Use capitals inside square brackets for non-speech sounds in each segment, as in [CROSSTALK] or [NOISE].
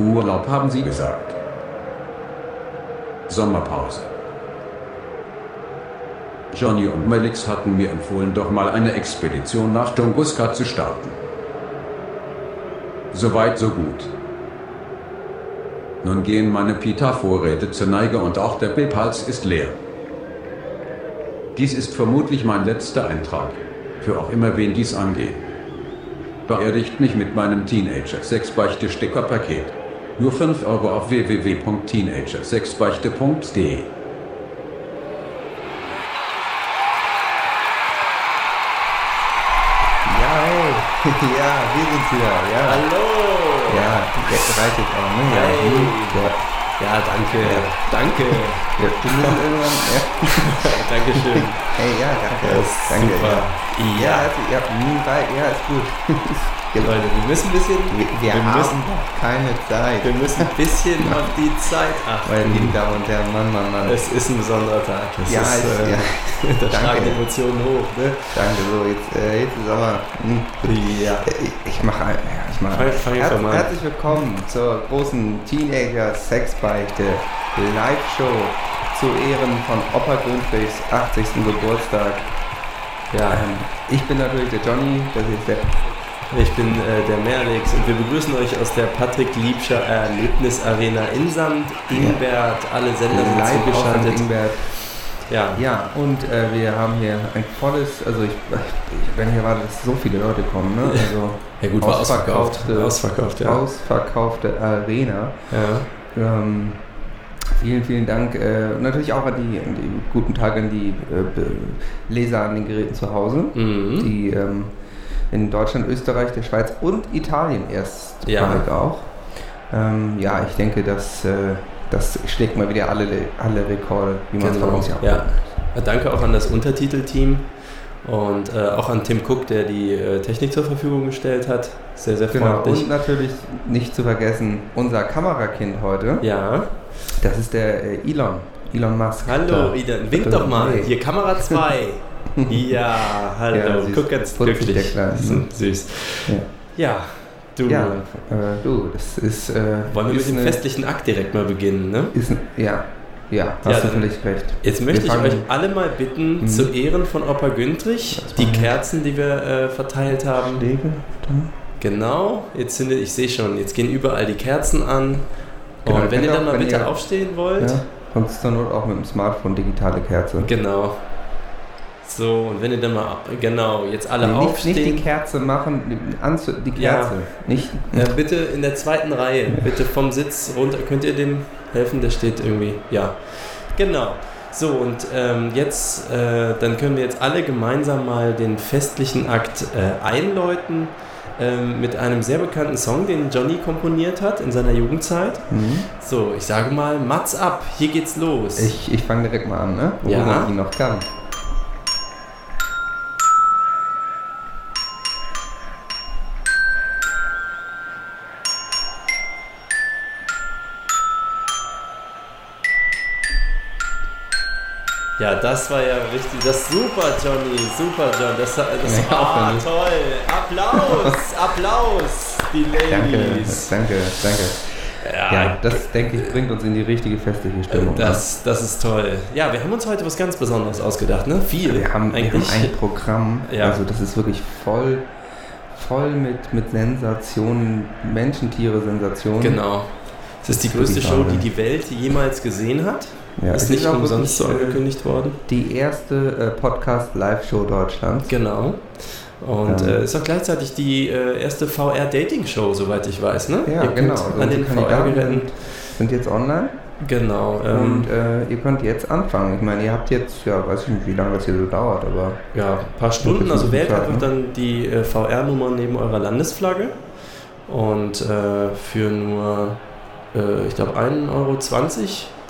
Urlaub haben Sie gesagt. Sommerpause. Johnny und Melix hatten mir empfohlen, doch mal eine Expedition nach Tunguska zu starten. Soweit so gut. Nun gehen meine Pita-Vorräte zur Neige und auch der Bipals ist leer. Dies ist vermutlich mein letzter Eintrag. Für auch immer wen dies angeht. Beerdigt mich mit meinem Teenager-6-Beichte-Sticker-Paket. Nur 5 Euro auf www.teenager6beichte.de. Ja, hey. [LAUGHS] ja, wir sind hier. Ja. Hallo! Ja, jetzt auch, ne? Ja, Hey. ja. Ja, danke. Danke. ja. Wir müssen [LAUGHS] irgendwann, ja. Dankeschön. Hey, ja, danke. Das ist danke. super. Ja, ja, Ja. also, ja, bei- ja, ist gut. [LAUGHS] Leute, wir müssen ein bisschen. Wir, wir, wir haben müssen, keine Zeit. wir müssen ein bisschen auf die Zeit Meine achten. lieben Damen und Herren, Mann, Mann, Mann. Es ist ein besonderer Tag. Das Ja, ist, es- äh, ja. [LAUGHS] da Danke. schlagen Emotionen hoch. Ne? Danke, so, jetzt, äh, jetzt ist aber. Hm, Ja. ich, ich mache ein. Ja, ich mache Fang- fang einfach mal an. Herzlich willkommen zur großen Teenager Sexbeichte Live-Show zu Ehren von Opa Güntrichs 80. Geburtstag. Ja, Ähm, ich bin natürlich der Johnny, das ist der ich bin äh, der Merlix und wir begrüßen euch aus der Patrick Liebscher Erlebnisarena in Sand, Ingbert, alle Sender sind Live zugeschaltet. Ja, Ja, und äh, wir haben hier ein volles, also ich, ich wenn ich erwarte, dass so viele Leute kommen, ne? [LAUGHS] Also ja gut, war ausverkauft. Ausverkaufte- Ausverkauft, ja. ausverkaufte Arena. ja. Ähm, vielen, vielen Dank. Äh, natürlich auch an die, an die guten Tag an die äh, Leser an den Geräten zu Hause, Mhm. die ähm, in Deutschland, Österreich, der Schweiz und Italien erst Ja. auch. Ähm, ja, ich denke, dass äh, das schlägt mal wieder alle, alle Rekorde, wie man es von Genau, uns ja auch ja. Danke auch an das Untertitelteam und äh, auch an Tim Cook, der die äh, Technik zur Verfügung gestellt hat. Sehr, sehr Genau, freundlich. und natürlich nicht zu vergessen, unser Kamerakind heute, ja, das ist der äh, Elon, Elon Musk. hallo Da. Ida, wink doch mal. hey. Hier Kamera 2. [LAUGHS] [LAUGHS] ja, hallo. Ja, süß. Guck ganz Putzig, glücklich. der Kleine. So, Süß. Ja. Ja, du. Ja, äh, du, das ist. Äh, Wollen wir ist mit dem eine- festlichen Akt direkt mal beginnen, ne? Ist ja, ja, hast Ja, du völlig recht. Jetzt möchte ich euch alle mal bitten, Mhm. zu Ehren von Opa Güntrich, die. Kerzen, die wir äh, verteilt haben, Schläge? Da? Genau, jetzt sind, ich sehe schon, jetzt gehen überall die Kerzen an. Genau, und wenn ihr ihr dann auch, mal bitte ihr- aufstehen wollt. Ja, sonst zur Not auch mit dem Smartphone digitale Kerze. Genau. So, und wenn ihr dann mal, genau, jetzt alle Nee, nicht, aufstehen. nicht die Kerze machen, die, anzu, die Ja. Kerze. Nicht, äh, bitte in der zweiten Reihe, bitte vom Sitz runter. Könnt ihr dem helfen? Der steht irgendwie, ja. Genau. So, und ähm, jetzt, äh, dann können wir jetzt alle gemeinsam mal den festlichen Akt äh, einläuten ähm, mit einem sehr bekannten Song, den Johnny komponiert hat in seiner Jugendzeit. Mhm. So, ich sage mal, Mats ab, hier geht's los. Ich, ich fange direkt mal an, ne? Wo Ja. man ihn noch kann. Ja, das war ja richtig, das super, Johnny, super, John. Das, das Ja, finde ich. toll. Applaus, [LAUGHS] Applaus, die Danke, Ladies. danke, danke. Ja, Ja, das denke ich bringt uns in die richtige festliche Stimmung. ne? das, das ist toll. Ja, wir haben uns heute was ganz Besonderes ausgedacht, ne? Viel. Wir haben, wir haben eigentlich. ein Programm, Ja. also das ist wirklich voll, voll mit, mit Sensationen, Menschen, Tiere, Sensationen. genau. Es ist die größte Show, die die Welt jemals gesehen hat. Ja, ist nicht auch umsonst so wirklich, äh, angekündigt worden. Die erste äh, Podcast-Live-Show Deutschlands. Genau. Und Ja. äh, ist auch gleichzeitig die äh, erste VR-Dating-Show, soweit ich weiß, ne? Ja, Ihr könnt genau. Also An unsere den Kandidaten VR-Geräten. sind, jetzt online Genau. Ähm, und äh, ihr könnt jetzt anfangen. Ich meine, ihr habt jetzt, ja, weiß ich nicht, wie lange das hier so dauert, aber ja, ein paar Stunden. Also wählt einfach ne? dann die äh, VR-Nummer neben eurer Landesflagge. Und äh, für nur, äh, ich glaube, 1,20 Euro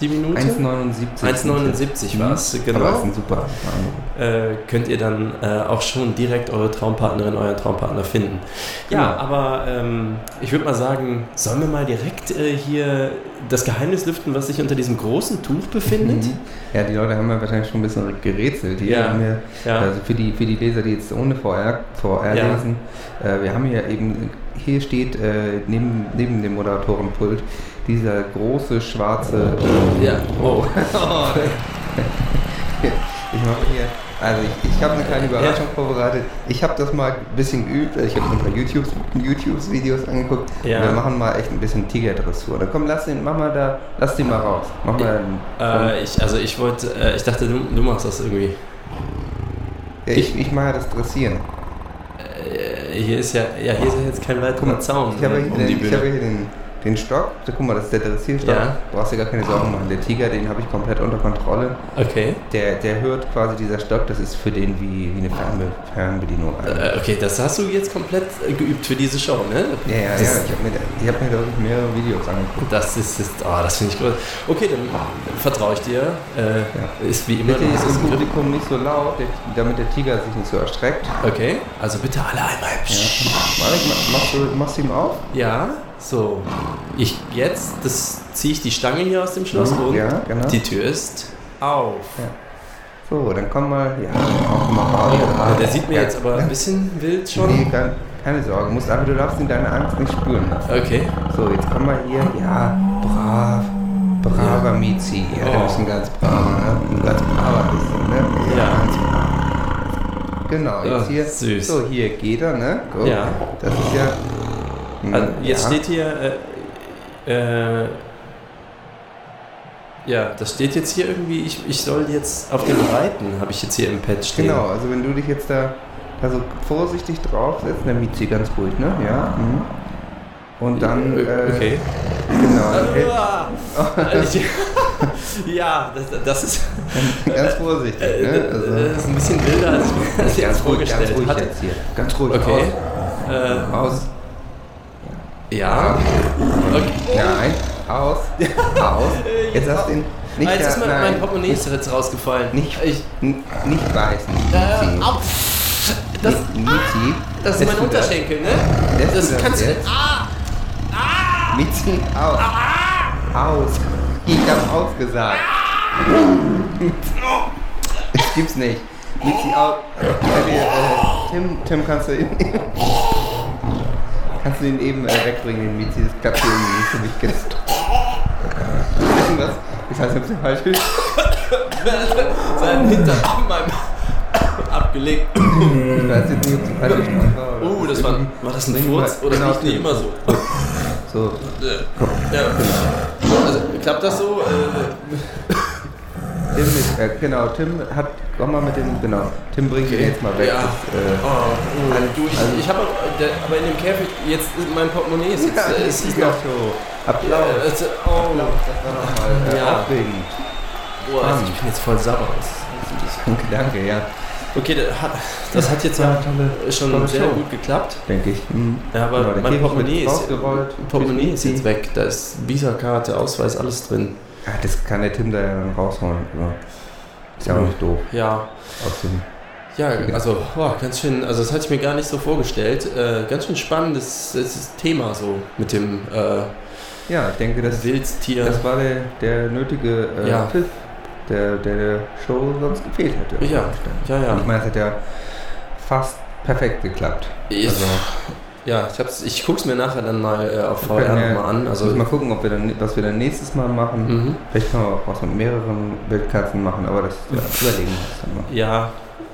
die Minute. 1,79. 1,79 war es, genau. Aber ist ein super äh, könnt ihr dann äh, auch schon direkt eure Traumpartnerin, euren Traumpartner finden. Ja, Genau. aber ähm, ich würde mal sagen, sollen wir mal direkt äh, hier das Geheimnis lüften, was sich unter diesem großen Tuch befindet? Mhm. Ja, die Leute haben ja wahrscheinlich schon ein bisschen gerätselt hier. Ja. Ja. Also für die, für die Leser, die jetzt ohne VR, VR Ja. lesen, äh, wir haben hier eben hier steht äh, neben, neben dem Moderatorenpult dieser große schwarze. Äh, Ja, [LAUGHS] oh. ich mache hier. Also ich, ich habe eine kleine Überraschung vorbereitet. Ich habe das mal ein bisschen geübt. Ich habe ein paar YouTube, YouTube-Videos angeguckt. Ja. Wir machen mal echt ein bisschen Tigerdressur. Dann komm, lass den, mach mal da, lass den mal raus. Mach mal. Äh, ich, also ich wollte, äh, ich dachte, du, du machst das irgendwie. ja, ich, ich mache ja das Dressieren. Hier ist ja, ja, hier ist ja jetzt kein weiterer Zaun ich habe äh, hier, den, ich habe hier den, den Stock. Guck mal, das ist der Dressierstock. Ja. Du brauchst dir gar keine Sorgen machen. Der Tiger, den habe ich komplett unter Kontrolle. Okay. Der, der hört quasi dieser Stock, das ist für den wie, wie eine Fernbe Fernbedienung. Äh, okay, das hast du jetzt komplett äh, geübt für diese Show, ne? Ja, ja, ja. das, Ich habe mir, ich hab mir wirklich mehrere Videos angeguckt. Das ist, ist oh, das finde ich gut. Okay, dann vertraue ich dir. Äh, Ist wie immer. Bitte du ist Griff. Publikum nicht so laut, damit der Tiger sich nicht so erstreckt. Okay, also bitte alle einmal. Ja. Malik, ma- machst du machst du ihm auf? Ja, so. Ich jetzt, das ziehe ich die Stange hier aus dem Schloss Mhm, und ja, genau. die Tür ist auf. Ja. So, dann komm mal. Ja, auch mal raus. Ja, der sieht mir Ja. jetzt aber ein bisschen wild schon. Nee, keine, keine Sorge. Musst aber du darfst ihn deine Angst nicht spüren lassen. Okay. So, jetzt komm mal hier. Ja, brav. Braver Mizi. Ja, der Oh. ist ein ganz braver, ne? Ein ganz braver bisschen, ne? Ja. Ganz brav. Genau, jetzt Oh, hier. süß. So, hier geht er, ne? Guck. Ja. Das ist ja. Hm, Also jetzt ja. steht hier. Äh, äh, ja, das steht jetzt hier irgendwie, ich, ich soll jetzt auf dem reiten, habe ich jetzt hier im Pad stehen. Genau, also wenn du dich jetzt da, da so vorsichtig draufsetzt, dann miet sie ganz ruhig, ne? Ja. Mhm. Und dann. Äh, Äh, okay. Genau. ich- [LAUGHS] ja, das, das ist. ganz vorsichtig, Äh, ne? Das Also, ist ein bisschen wilder, als ich mir das jetzt ganz ruhig, ganz vorgestellt ruhig jetzt hier. Ganz ruhig. Okay. Äh, Aus. Ja. Okay. Nein. Aus. Aus. [LAUGHS] Jetzt hast du ihn. Nicht Ah, jetzt ist mein, nein, mein Portemonnaie ist jetzt rausgefallen. Nicht, Ich, nicht beißen. äh, au, das, Mizi. das ist mein? Unterschenkel, ne? Das das kannst du. jetzt? Ah! Mizi, aus. Aus. Ich hab ausgesagt. [LAUGHS] Das gibt's nicht. Mizi, aus. Äh, Tim, Tim, kannst du ihn. Kannst du ihn eben äh, wegbringen, den Mizi? Das klappt hier irgendwie nicht so wie ich jetzt. [LAUGHS] Irgendwas. Ich weiß nicht, ob es falsch ist. [LAUGHS] Seinen meinem abgelegt. Ich weiß jetzt nicht, ob es falsch ist. Oh, das war, war das ein Furz? Oder Genau, riecht die immer so? So. Ja. Also, klappt das so? Äh, Tim ist, äh, genau, Tim hat, komm mal mit dem, genau, Tim bringt ihn jetzt mal weg. Ja. Das, äh, Oh, oh, du, ich, Also- ich habe aber in dem Käfig, jetzt mein Portemonnaie ist jetzt, ja, äh, es es ist ist noch so. Applaus. äh, es- oh, Das war nochmal äh, Ja. aufregend. boah, also ich bin jetzt voll sauer. Danke, danke, ja. Okay, das hat, das hat jetzt ja, schon tolle sehr Show. gut geklappt. Denke ich. Mhm. Ja, aber Genau, mein Portemonnaie ist. Portemonnaie ist jetzt weg. Da ist Visa-Karte, Ausweis, alles drin. Ja, das kann der Tim da ja dann rausholen. Aber ist ja auch nicht doof. Ja, Aus dem ja, also boah, ganz schön, also das hatte ich mir gar nicht so vorgestellt. Äh, ganz schön spannendes das ist Thema so mit dem äh, ja, ich denke, das, Wildtier. das war der, der nötige äh, Ja. Pfiff, der, der der Show sonst gefehlt hätte. Ja, ja, ja. Und ich meine, es hat ja fast perfekt geklappt. Ich- Also, Ja, ich, hab's, ich guck's mir nachher dann mal äh, auf VR ja- nochmal an. Also Also, mal gucken, ob wir dann, was wir dann nächstes Mal machen. mhm. Vielleicht können wir auch was mit mehreren Wildkatzen machen, aber das ja, [LAUGHS] überlegen wir uns dann mal. ja.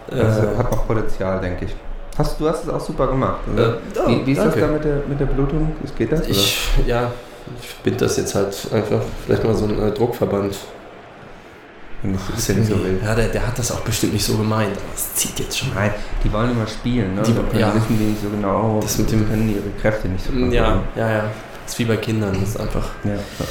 Das Äh, hat noch Potenzial, denke ich. Hast, du hast es auch super gemacht. Oder? Äh, ja, wie, wie ist danke. das da mit der, mit der Blutung? Geht das? ich, ja, ich bind das jetzt halt einfach, vielleicht mal so ein äh, Druckverband. Nicht, ist ja so wild. Ja, der, der hat das auch bestimmt nicht so gemeint, aber es zieht jetzt schon. Nein, die wollen immer spielen, ne? Die- Die können, ja. wissen die nicht so genau, Das mit dem- können ihre Kräfte nicht so Ja, kontrollieren. ja, ja. Das ist wie bei Kindern, das ist einfach. Ja. ja.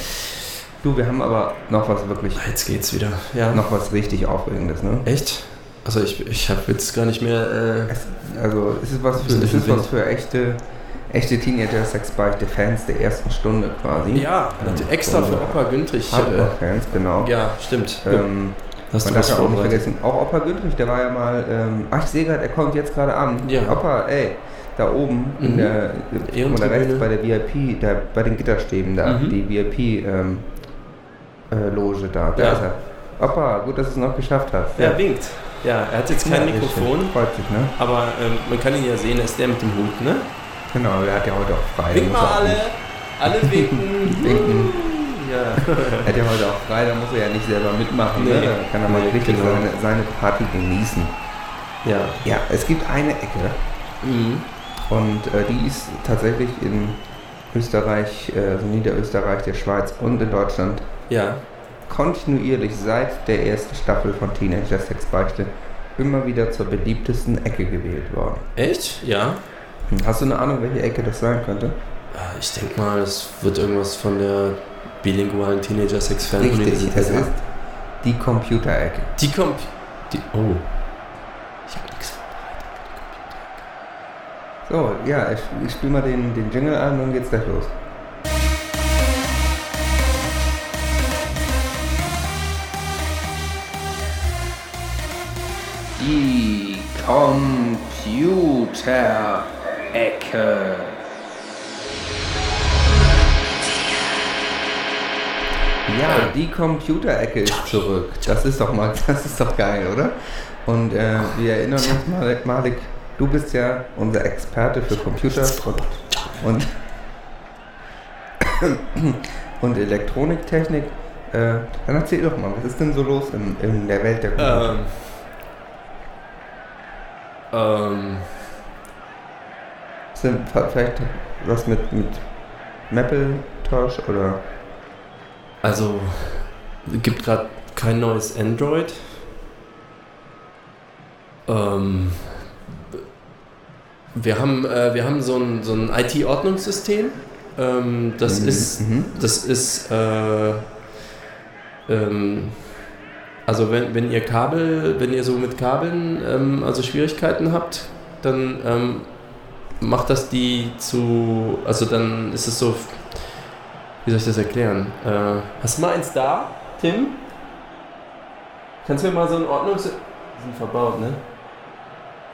Du, wir haben aber noch was wirklich, Jetzt geht's wieder. Ja. noch was richtig Aufregendes, ne? Echt? Also ich, ich habe jetzt gar nicht mehr. Äh, Es, also es ist was für, es ist was für echte, echte Teenager-Sexbeichte-Fans der ersten Stunde quasi. ja, extra für Opa Güntrich. Äh, Hardcore-Fans, genau. ja, stimmt. Ähm, Hast man darf ja auch nicht vergessen, auch Opa Güntrich, der war ja mal, ähm, ach ich sehe gerade, er kommt jetzt gerade an. Ja. Opa, ey, da oben in Mhm. der, Ehrentribüne. oder rechts bei der VIP, da, bei den Gitterstäben da, Mhm. die VIP ähm, äh, Loge da, da Ja. ist er. Opa, gut, dass du es noch geschafft hast. Ja, winkt. Ja, er hat jetzt kein Ja, Mikrofon, richtig. Freut sich, ne? aber ähm, man kann ihn ja sehen, er ist der mit dem Hut, ne? Genau, der hat ja heute auch frei. Wink mal er alle. Alle [LAUGHS] winken. Winken. Ja. Er hat ja heute auch frei, da muss er ja nicht selber mitmachen. Ne? Nee. Da kann er mal Nee, richtig genau. seine, seine Party genießen. Ja. Ja, es gibt eine Ecke Mhm. und äh, die ist tatsächlich in Österreich, also Niederösterreich, der Schweiz und in Deutschland Ja. Kontinuierlich seit der ersten Staffel von Teenager Sexbeichte immer wieder zur beliebtesten Ecke gewählt worden. Echt? Ja. Hm, Hast du eine Ahnung, welche Ecke das sein könnte? Ah, Ich denke mal, es wird irgendwas von der bilingualen teenager sex fan Richtig, es ist die Computerecke. Die kommt. Die, oh. Ich hab nichts So, ja, ich, ich spiele mal den, den Jingle an und dann geht's gleich los. Die Computerecke. Ja, die Computerecke ist zurück. Das ist doch mal, das ist doch geil, oder? Und äh, wir erinnern uns, Malik, Malik, du bist ja unser Experte für Computer und, [COUGHS] und, Elektroniktechnik. Äh, dann erzähl doch mal, was ist denn so los in, in der Welt der Computer? Ähm. Ähm. Sind vielleicht was mit, mit Maple-Tosh oder Also, es gibt gerade kein neues Android. Ähm, wir haben, äh, wir haben so ein, so ein IT-Ordnungssystem. Ähm, das Mhm, ist, mhm. das ist, äh, ähm, also wenn, wenn ihr Kabel, wenn ihr so mit Kabeln ähm, also Schwierigkeiten habt, dann ähm, macht das die zu, also dann ist es so, wie soll ich das erklären? Äh, hast du mal eins da, Tim? Kannst du mir mal so ein Ordnungs... Die sind verbaut, ne?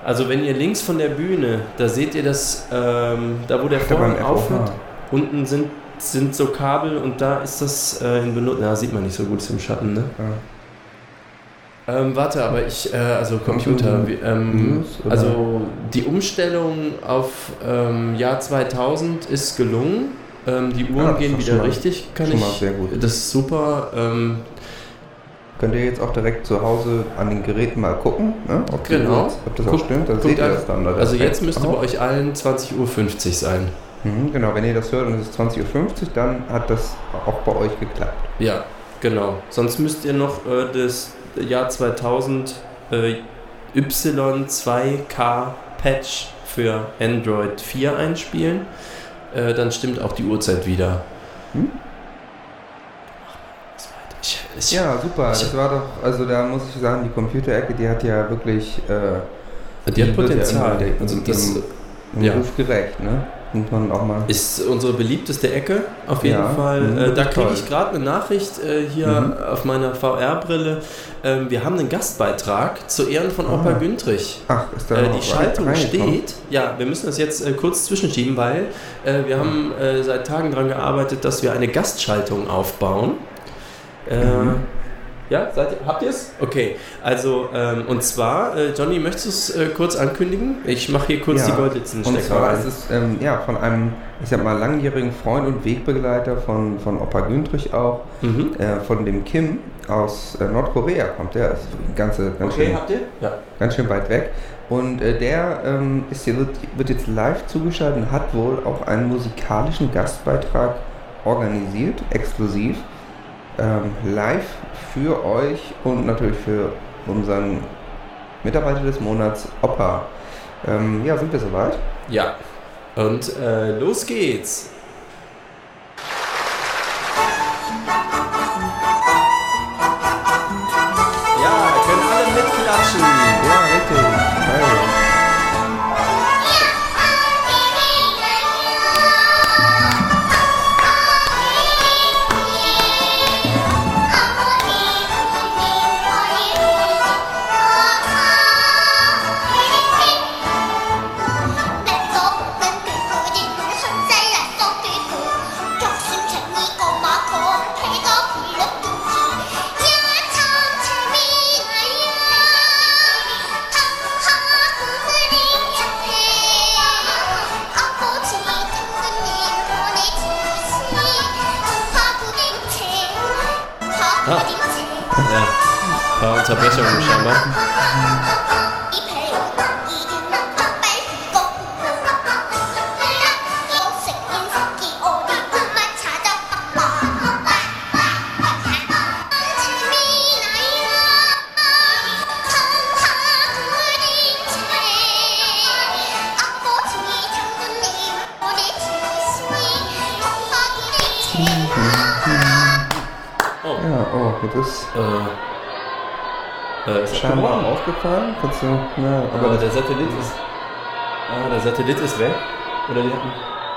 Also wenn ihr links von der Bühne, da seht ihr das, ähm, da wo der Vorhang aufhört, unten sind, sind so Kabel und da ist das äh, in Benutzung. Ja, sieht man nicht so gut ist im Schatten, ne? Ja. Ähm, warte, aber ich, äh, also Computer, Computer. wie, ähm, oder? also die Umstellung auf ähm, Jahr 2000 ist gelungen. Ähm, die Uhren Ja, das gehen wieder mal- richtig, kann schon ich. mal sehr gut. Das ist super. Ähm, Könnt ihr jetzt auch direkt zu Hause an den Geräten mal gucken, ne? ob, Genau. Uhr- ob das auch Guckt- stimmt, dann seht ihr an- das dann. da also jetzt müsste bei auch. euch allen 20.50 Uhr sein. Mhm, genau, wenn ihr das hört und es ist 20.50 Uhr, dann hat das auch bei euch geklappt. Ja, genau. Sonst müsst ihr noch äh, das Jahr 2000 äh, Y2K Patch für Android 4 einspielen. Äh, dann stimmt auch die Uhrzeit wieder. Hm? Ich, ich, Ja, super. ich- Das war doch, also da muss ich sagen, die Computerecke, die hat ja wirklich äh, die hat wird ja Potenzial. der- also im- das im Ja. Ruf gerecht, ne? Muss man auch mal. ist unsere beliebteste Ecke auf jeden Ja, Fall. mhm, Äh, da kriege ich gerade eine Nachricht äh, hier Mhm. auf meiner VR-Brille. Ähm, wir haben einen Gastbeitrag zu Ehren von Ah. Opa Güntrich. Ach, ist da Äh, die Schaltung steht. Ja, wir müssen das jetzt äh, kurz zwischenschieben, weil äh, wir haben äh, seit Tagen daran gearbeitet, dass wir eine Gastschaltung aufbauen. Äh, Mhm. Ja, seid ihr, habt ihr es? Okay, also ähm, und zwar, äh, Johnny, möchtest du es äh, kurz ankündigen? Ich mache hier kurz Ja, die Goldlitzen Und zwar rein. ist es ähm, ja, von einem, ich sag mal, langjährigen Freund und Wegbegleiter von, von Opa Güntrich auch, Mhm. äh, von dem Kim aus äh, Nordkorea kommt der, ist ganze, ganz, Okay, schön, habt ihr? Ja. ganz schön weit weg. Und äh, der ähm, ist hier, wird, wird jetzt live zugeschaltet und hat wohl auch einen musikalischen Gastbeitrag organisiert, exklusiv, ähm, live für euch und natürlich für unseren Mitarbeiter des Monats, Opa. Ähm, ja, sind wir soweit? Ja. Und äh, los geht's. 好吧，咱们先不上班。Jetzt ist äh, äh, ist scheinbar aufgefallen. Kannst du, ja, Aber aber der Satellit ist. Ah, der Satellit ist weg. Oder die hatten.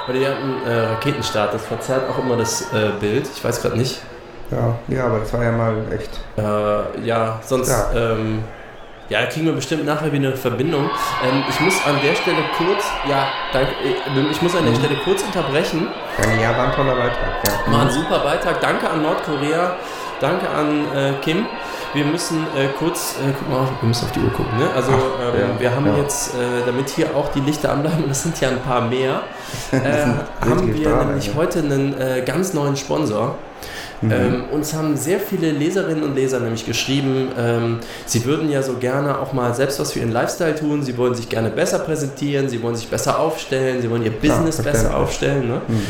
Oder die hatten äh, Raketenstart. Das verzerrt auch immer das äh, Bild. Ich weiß gerade nicht. ja, ja, aber das war ja mal echt. Äh, ja, sonst. Ja. Ähm, ja, kriegen wir bestimmt nachher wieder eine Verbindung. Ähm, ich muss an der Stelle kurz. Ja, danke. äh, Ich muss an der Stelle kurz unterbrechen. Ja, ja, war ein toller Beitrag, ja. War ein super Beitrag. Danke an Nordkorea. Danke an äh, Kim. Wir müssen äh, kurz, äh, guck mal, auf, wir müssen auf die Uhr gucken. Ne? Also Ach, ähm, ja, wir haben ja. jetzt, äh, damit hier auch die Lichter anbleiben, und [LAUGHS] das sind ja ein paar mehr, [LAUGHS] äh, haben wir Strahlen, nämlich ja. heute einen äh, ganz neuen Sponsor. Mhm. Ähm, uns haben sehr viele Leserinnen und Leser nämlich geschrieben, ähm, sie würden ja so gerne auch mal selbst was für ihren Lifestyle tun, sie wollen sich gerne besser präsentieren, sie wollen sich besser aufstellen, sie wollen ihr Business besser verständlich. aufstellen. Ne? Mhm.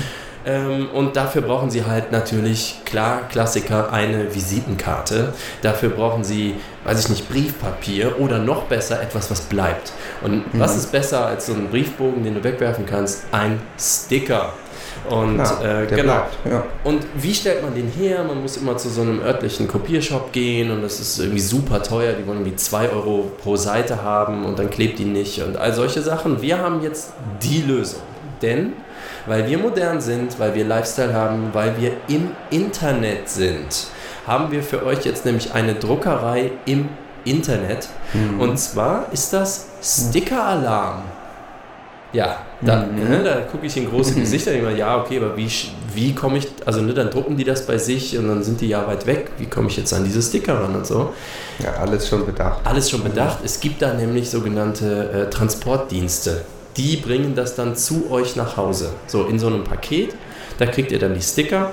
Ähm, und dafür brauchen Sie halt natürlich, klar, Klassiker, eine Visitenkarte. Dafür brauchen Sie, weiß ich nicht, Briefpapier oder noch besser etwas, was bleibt. Und Mhm. was ist besser als so ein Briefbogen, den du wegwerfen kannst? Ein Sticker. Und Ja, äh, genau. bleibt, ja. Und wie stellt man den her? Man muss immer zu so einem örtlichen Kopiershop gehen und das ist irgendwie super teuer. Die wollen irgendwie 2 Euro pro Seite haben und dann klebt die nicht und all solche Sachen. Wir haben jetzt die Lösung. Denn, weil wir modern sind, weil wir Lifestyle haben, weil wir im Internet sind, haben wir für euch jetzt nämlich eine Druckerei im Internet. Mhm. Und zwar ist das Sticker-Alarm. Ja, da, Mhm. ne, da gucke ich in große Gesichter und ich meine, ja, okay, aber wie, wie komme ich, also ne, dann drucken die das bei sich und dann sind die ja weit weg. Wie komme ich jetzt an diese Sticker ran und so? ja, alles schon bedacht. Alles schon bedacht. Es gibt da nämlich sogenannte äh, Transportdienste. Die bringen das dann zu euch nach Hause. So in so einem Paket. Da kriegt ihr dann die Sticker.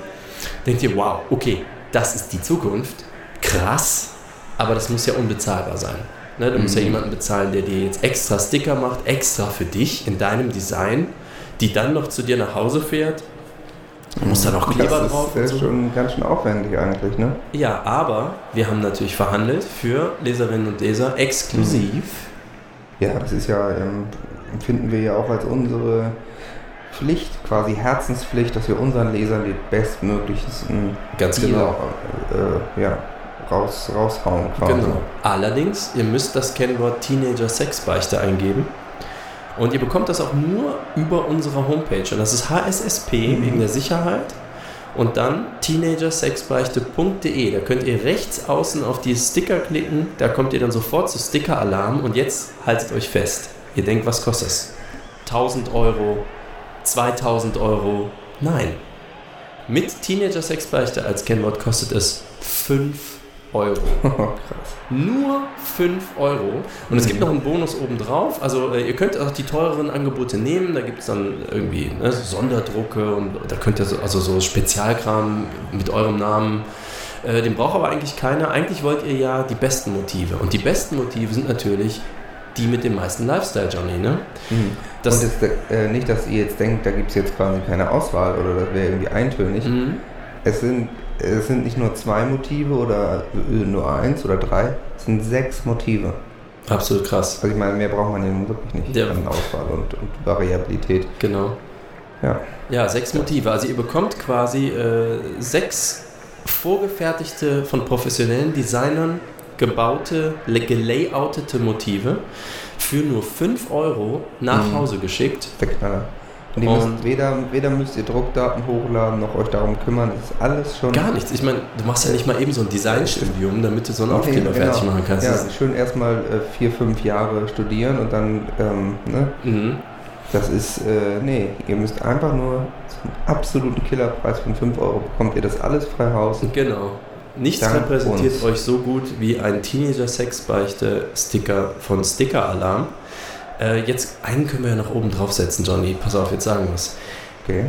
Denkt ihr, wow, okay, das ist die Zukunft. Krass. Aber das muss ja unbezahlbar sein. Ne, du musst ja Mhm. jemanden bezahlen, der dir jetzt extra Sticker macht, extra für dich in deinem Design, die dann noch zu dir nach Hause fährt. Du musst da noch Kleber das drauf. ist, und äh, so. schon ganz schön aufwendig eigentlich, ne? Ja, aber wir haben natürlich verhandelt für Leserinnen und Leser exklusiv. Ja, das ist ja, ähm, empfinden wir ja auch als unsere Pflicht, quasi Herzenspflicht, dass wir unseren Lesern die bestmöglichsten Ganz Deal genau. äh, ja, raus, raushauen quasi. Genau. Allerdings, ihr müsst das Kennwort Teenager Sexbeichte eingeben. Und ihr bekommt das auch nur über unsere Homepage. Und das ist HSSP Mhm. wegen der Sicherheit. Und dann teenagersexbeichte.de. Da könnt ihr rechts außen auf die Sticker klicken. Da kommt ihr dann sofort zu Sticker-Alarm. Und jetzt haltet euch fest. Ihr denkt, was kostet es? 1000 Euro? 2000 Euro? Nein. Mit Teenager Sexbeichte als Kennwort kostet es 5 Euro. [LAUGHS] Nur 5 Euro. Und es gibt noch einen Bonus obendrauf. Also äh, ihr könnt auch die teureren Angebote nehmen. Da gibt es dann irgendwie ne, so Sonderdrucke und da könnt ihr so, also so Spezialkram mit eurem Namen. Äh, den braucht aber eigentlich keiner. Eigentlich wollt ihr ja die besten Motive. Und die besten Motive sind natürlich die mit dem meisten Lifestyle, Johnny. Ne? Mhm. Das, Und jetzt, äh, nicht, dass ihr jetzt denkt, da gibt es jetzt quasi keine Auswahl oder das wäre irgendwie eintönig. Mhm. Es sind, es sind nicht nur zwei Motive oder äh, nur eins oder drei, es sind sechs Motive. Absolut krass. Also ich meine, mehr braucht man nun wirklich nicht Ja. an Auswahl und, und Variabilität. Genau. Ja. Ja, sechs Motive. Also ihr bekommt quasi äh, sechs vorgefertigte, von professionellen Designern gebaute, gelayoutete Motive für nur 5 Euro nach Mhm. Hause geschickt. Der Knaller. Und ihr müsst weder, weder müsst ihr Druckdaten hochladen, noch euch darum kümmern. Es ist alles schon. Gar nichts. Ich meine, du machst ja nicht mal eben so ein Designstudium, damit du so einen Aufkleber genau. fertig machen kannst. Ja, Das- schön erstmal äh, vier, fünf Jahre studieren und dann, ähm, ne, Mhm. das ist, äh, nee, ihr müsst einfach nur zum absoluten Killerpreis von 5 Euro bekommt ihr das alles frei Haus. Genau. Nichts Dank repräsentiert uns. euch so gut wie ein Teenager-Sex-Beichte-Sticker von Sticker-Alarm. Äh, jetzt einen können wir ja noch oben draufsetzen, Johnny. Pass auf, jetzt sagen wir es. Okay.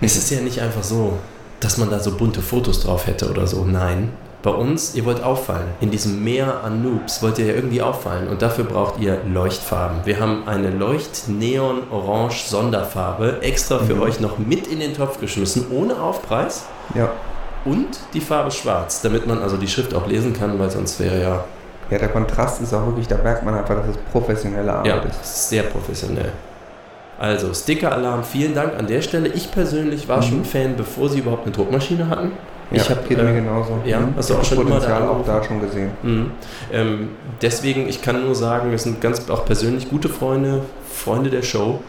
Es ist ja nicht einfach so, dass man da so bunte Fotos drauf hätte oder so. Nein. bei uns, ihr wollt auffallen. In diesem Meer an Noobs wollt ihr ja irgendwie auffallen und dafür braucht ihr Leuchtfarben. Wir haben eine Leucht-Neon-Orange-Sonderfarbe extra für Mhm. euch noch mit in den Topf geschmissen, ohne Aufpreis Ja. Und die Farbe schwarz, damit man also die Schrift auch lesen kann, weil sonst wäre ja, Ja, der Kontrast ist auch wirklich, da merkt man einfach, dass es professionelle Arbeit ja ist. sehr professionell. Also, Sticker-Alarm, vielen Dank an der Stelle. Ich persönlich war Mhm. schon Fan, bevor sie überhaupt eine Druckmaschine hatten. Ja, ich habe geht mir genauso. ja, Mhm. hast du auch schon immer Potenzial da auch da schon gesehen. Mhm. Ähm, deswegen, ich kann nur sagen, wir sind ganz auch persönlich gute Freunde, Freunde der Show.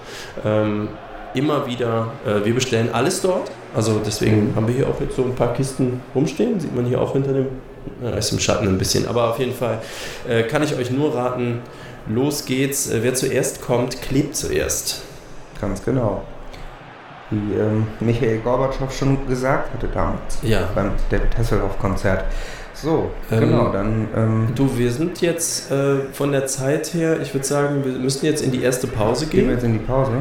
Ähm, immer wieder, äh, wir bestellen alles dort. Also deswegen haben wir hier auch jetzt so ein paar Kisten rumstehen. Sieht man hier auch hinter dem, na, ist im Schatten ein bisschen. Aber auf jeden Fall äh, kann ich euch nur raten, los geht's. Äh, wer zuerst kommt, klebt zuerst. Ganz genau. Wie ähm, Michael Gorbatschow schon gesagt hatte damals Ja. beim David Hasselhoff-Konzert. So, Ähm, genau, dann ähm, Du, wir sind jetzt äh, von der Zeit her, ich würde sagen, wir müssen jetzt in die erste Pause gehen wir gehen. jetzt in die Pause.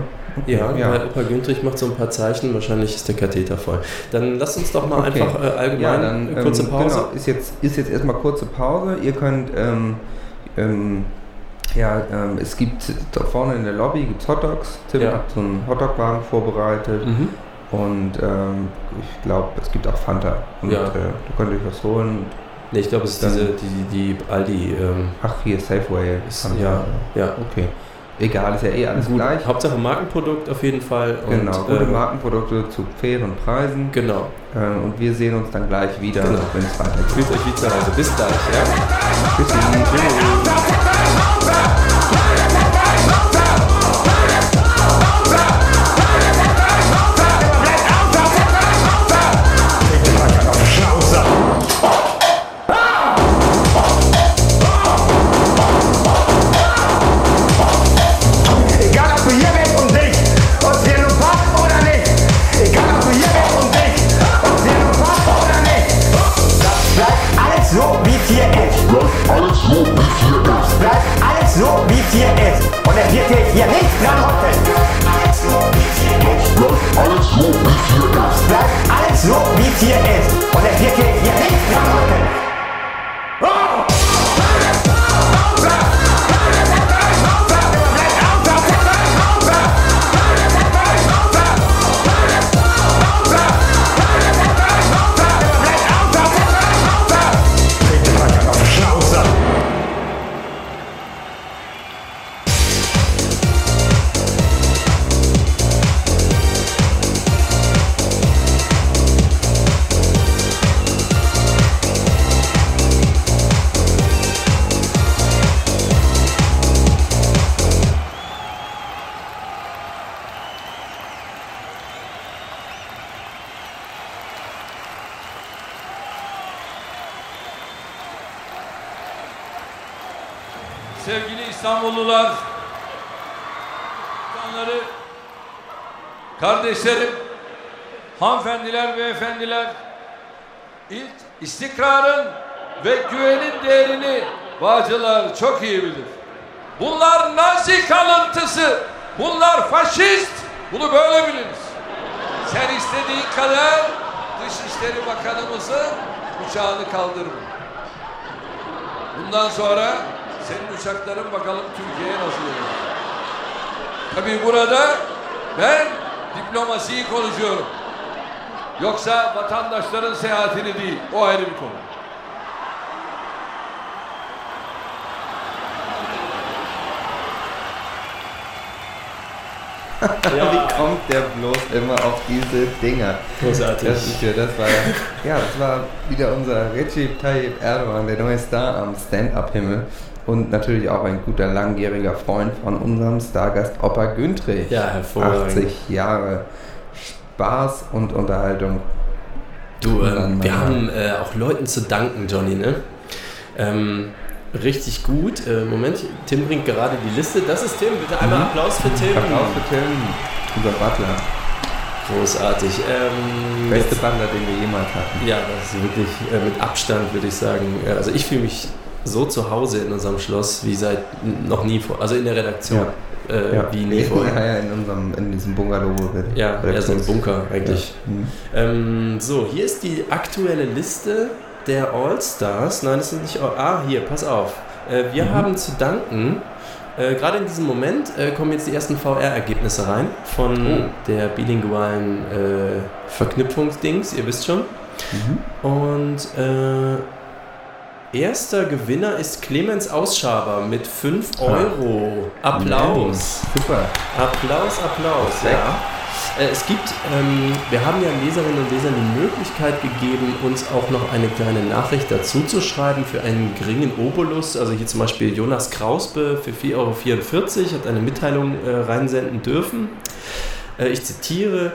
Ja, ja. weil Opa Güntrich macht so ein paar Zeichen, wahrscheinlich ist der Katheter voll. Dann lasst uns doch mal Okay. einfach äh, allgemein Ja, dann eine kurze ähm, Pause. Genau, ist jetzt, ist jetzt erstmal kurze Pause. Ihr könnt, ähm, ähm, ja, ähm, es gibt da vorne in der Lobby gibt's Hotdogs. Tim Ja. hat so einen Hotdog-Wagen vorbereitet Mhm. und ähm, ich glaube, es gibt auch Fanta. Und Ja. äh, du könnt euch was holen. Nee, ich glaube, es ist diese, die, die Aldi. Ähm, Ach, hier Safeway. ist, ja, ja. Okay. Egal, ist ja eh alles Gut, gleich. Hauptsache Markenprodukt auf jeden Fall. Und, Genau, gute äh, Markenprodukte zu fairen Preisen. Genau. Äh, und wir sehen uns dann gleich wieder, Genau. wenn es weitergeht. Fühlt euch wie zu Hause. Bis gleich. Ja? Tschüssi. Tschüss. Efendiler, ilk istikrarın ve güvenin değerini Bağcılar çok iyi bilir. Bunlar Nazi kalıntısı, bunlar faşist, bunu böyle biliriz. Sen istediğin kadar Dışişleri Bakanımızın uçağını kaldırma. Bundan sonra senin uçakların bakalım Türkiye'ye nasıl gelir. Tabii burada ben diplomasiyi konuşuyorum. Yoksa vatandaşların seyahatini değil. O ayrı bir konu. [LAUGHS] Wie kommt der bloß immer auf diese Dinger? Großartig. Das, ist ja, das war ja, ja, das war wieder unser Recep Tayyip Erdogan, der neue Star am Stand-Up-Himmel. Und natürlich auch ein guter langjähriger Freund von unserem Stargast Opa Güntrich. Ja, hervorragend. 80 Jahre Spaß und Unterhaltung. Du, Mann, wir haben äh, auch Leuten zu danken, Johnny, ne? Ähm, richtig gut. Äh, Moment, Tim bringt gerade die Liste. Das ist Tim. Bitte einmal Applaus für Tim. Applaus für Tim, unser Butler. Großartig. Ähm, Beste Butler, den wir jemals hatten. Ja, das ist wirklich äh, mit Abstand, würde ich sagen. Äh, Also ich fühle mich so zu Hause in unserem Schloss wie seit noch nie vor. Also in der Redaktion. Äh, Wie nie [LAUGHS] ja, ja, in, unserem, in diesem Bungalow. Ja, eher so ein Bunker eigentlich. Ja. Mhm. Ähm, so, hier ist die aktuelle Liste der All-Stars, nein, das sind nicht All Ah, hier, pass auf. Äh, wir Mhm. haben zu danken, äh, gerade in diesem Moment äh, kommen jetzt die ersten VR-Ergebnisse rein von Oh. der bilingualen äh, Verknüpfungsdings, ihr wisst schon. Mhm. Und äh, erster Gewinner ist Clemens Ausschaber mit 5 Ah. Euro. Applaus. Super. Applaus, Applaus. Ja. Äh, Es gibt, ähm, wir haben ja Leserinnen und Lesern die Möglichkeit gegeben, uns auch noch eine kleine Nachricht dazu zu schreiben für einen geringen Obolus. Also hier zum Beispiel Jonas Krausbe für 4,44 Euro hat eine Mitteilung äh, reinsenden dürfen. Äh, ich zitiere,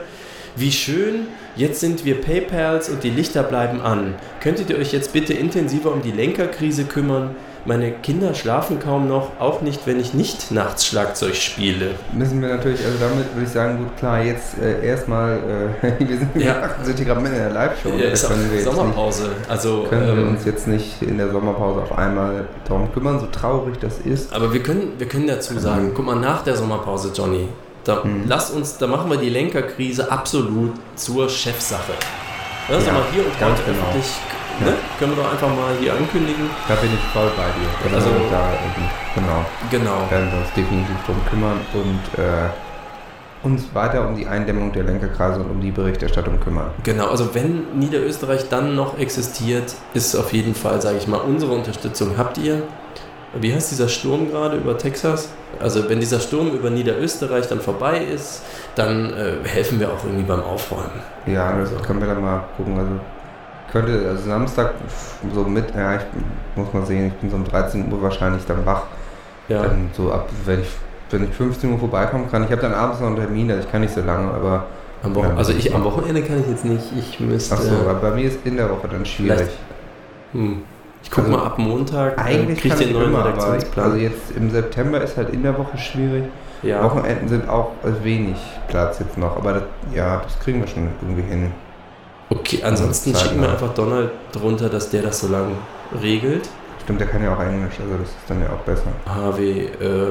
wie schön, jetzt sind wir PayPals und die Lichter bleiben an. Könntet ihr euch jetzt bitte intensiver um die Lenkerkrise kümmern? Meine Kinder schlafen kaum noch, auch nicht, wenn ich nicht nachts Schlagzeug spiele. Müssen wir natürlich, also damit würde ich sagen, gut, klar, jetzt äh, erstmal, äh, [LAUGHS] wir sind, Ja. gerade mitten in der Live-Show. Ja, da ist auch können wir jetzt nicht, Sommerpause. Also, können wir ähm, uns jetzt nicht in der Sommerpause auf einmal darum kümmern, so traurig das ist. aber wir können, wir können dazu sagen, guck mal, nach der Sommerpause, Johnny, da Mhm. lasst uns, da machen wir die Lenkerkrise absolut zur Chefsache. Ja, sag Ja, mal, hier und ganz heute genau. öffentlich, ne, können wir doch einfach mal hier ankündigen. Da bin ich voll bei dir. Also- Also, da, genau, Genau. werden wir uns definitiv drum kümmern und äh, uns weiter um die Eindämmung der Lenkerkreise und um die Berichterstattung kümmern. Genau, also wenn Niederösterreich dann noch existiert, ist auf jeden Fall, sage ich mal, unsere Unterstützung habt ihr. Wie heißt dieser Sturm gerade über Texas? Also wenn dieser Sturm über Niederösterreich dann vorbei ist, dann äh, helfen wir auch irgendwie beim Aufräumen. Ja, das können wir dann mal gucken. Also könnte, also Samstag so mit, ja, ich muss mal sehen, ich bin so um 13 Uhr wahrscheinlich dann wach. Ja, Dann so ab, wenn ich, wenn ich 15 Uhr vorbeikommen kann. Ich habe dann abends noch einen Termin, also ich kann nicht so lange, aber. am Wochen also ich am Wochenende kann ich jetzt nicht. Ich müsste. Achso, aber bei mir ist in der Woche dann schwierig. Hm. Ich guck Also mal ab Montag. Eigentlich krieg kann den ich neuen immer, ich, Redaktionsplan. also jetzt im September ist halt in der Woche schwierig. ja. Wochenenden sind auch wenig Platz jetzt noch, aber das, ja, das kriegen wir schon irgendwie hin. Okay, ansonsten schicken wir einfach Donald drunter, dass der das so lang regelt. Stimmt, der kann ja auch Englisch, also das ist dann ja auch besser. HW, äh,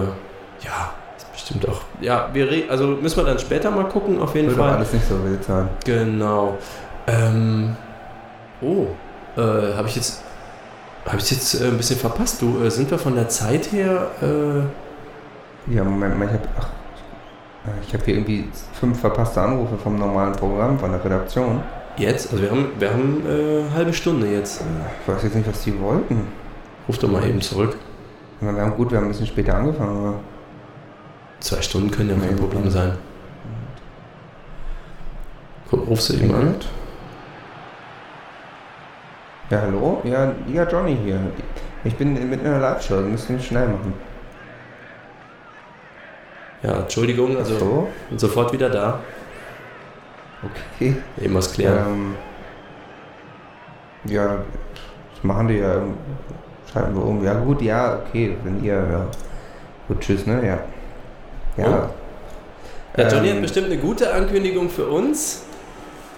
ja, ist bestimmt auch. Ja, wir also müssen wir dann später mal gucken, auf jeden doch Fall. alles nicht so wild sein. Genau. Ähm, oh, äh, habe ich jetzt. Habe ich jetzt äh, ein bisschen verpasst? Du, äh, sind wir von der Zeit her. Äh, Ja, Moment mal, ich habe äh, ich habe hier irgendwie fünf verpasste Anrufe vom normalen Programm, von der Redaktion. jetzt? Also, wir haben, wir haben äh, halbe Stunde jetzt. Ich weiß jetzt nicht, was die wollten. Ruf doch mal eben zurück. Meine, Wir haben gut, wir haben ein bisschen später angefangen, aber Zwei Stunden können ja kein Problem sein. Rufst du eben an? Ja, hallo? Ja, ja, Johnny hier. Ich bin mitten in einer Live-Show, wir müssen schnell machen. Ja, Entschuldigung, also so, bin sofort wieder da. okay. Eben was klären. Ähm, ja, das machen die ja. Schalten wir um. Ja, gut, ja, okay, wenn ihr, ja. Gut, tschüss, ne? Ja. Ja. Ja, Johnny Ähm, hat bestimmt eine gute Ankündigung für uns.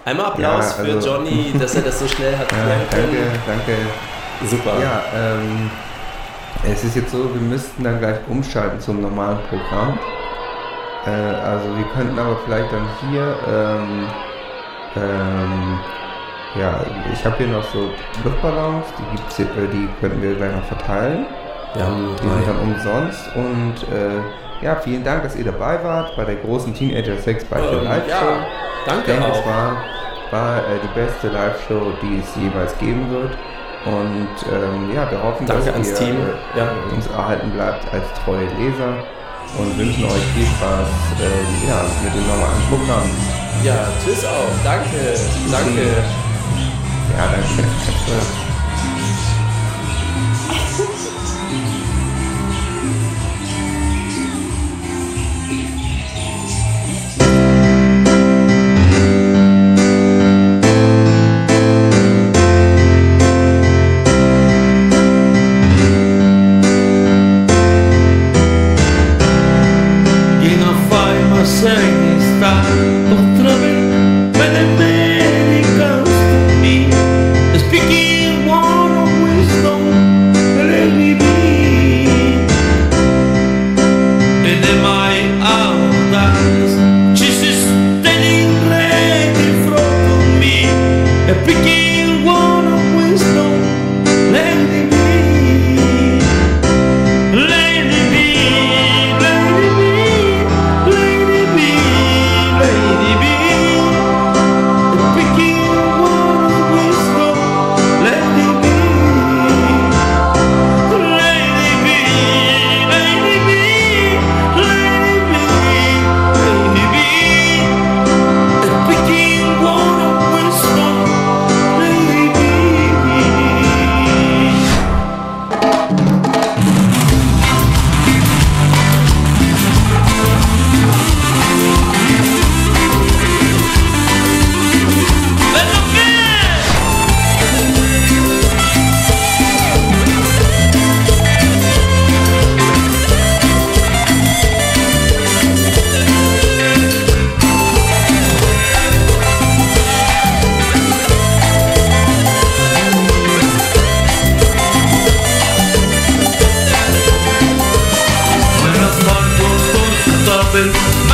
Einmal Applaus Ja, also- für Johnny, dass er das so schnell hat [LAUGHS] Ja, danke, danke. Super. Ja, ähm, es ist jetzt so, wir müssten dann gleich umschalten zum normalen Programm. Äh, also wir könnten aber vielleicht dann hier, ähm, ähm, ja, ich habe hier noch so Luftballons, die gibt's hier, äh, die könnten wir gleich noch verteilen. Haben Die sind dann umsonst und äh, ja, vielen Dank, dass ihr dabei wart bei der großen Teenager Sex bei Ähm, Live Show. ja, Ich danke denke, es auch. war, war äh, die beste Live-Show, die es jemals geben wird. Und ähm, ja, wir hoffen, Danke dass ihr Team, äh, ja. uns erhalten bleibt als treue Leser und wünschen euch viel Spaß äh, ja, mit dem normalen Programm. Ja, tschüss auch. Danke. Danke. Ja, danke. [LAUGHS] bin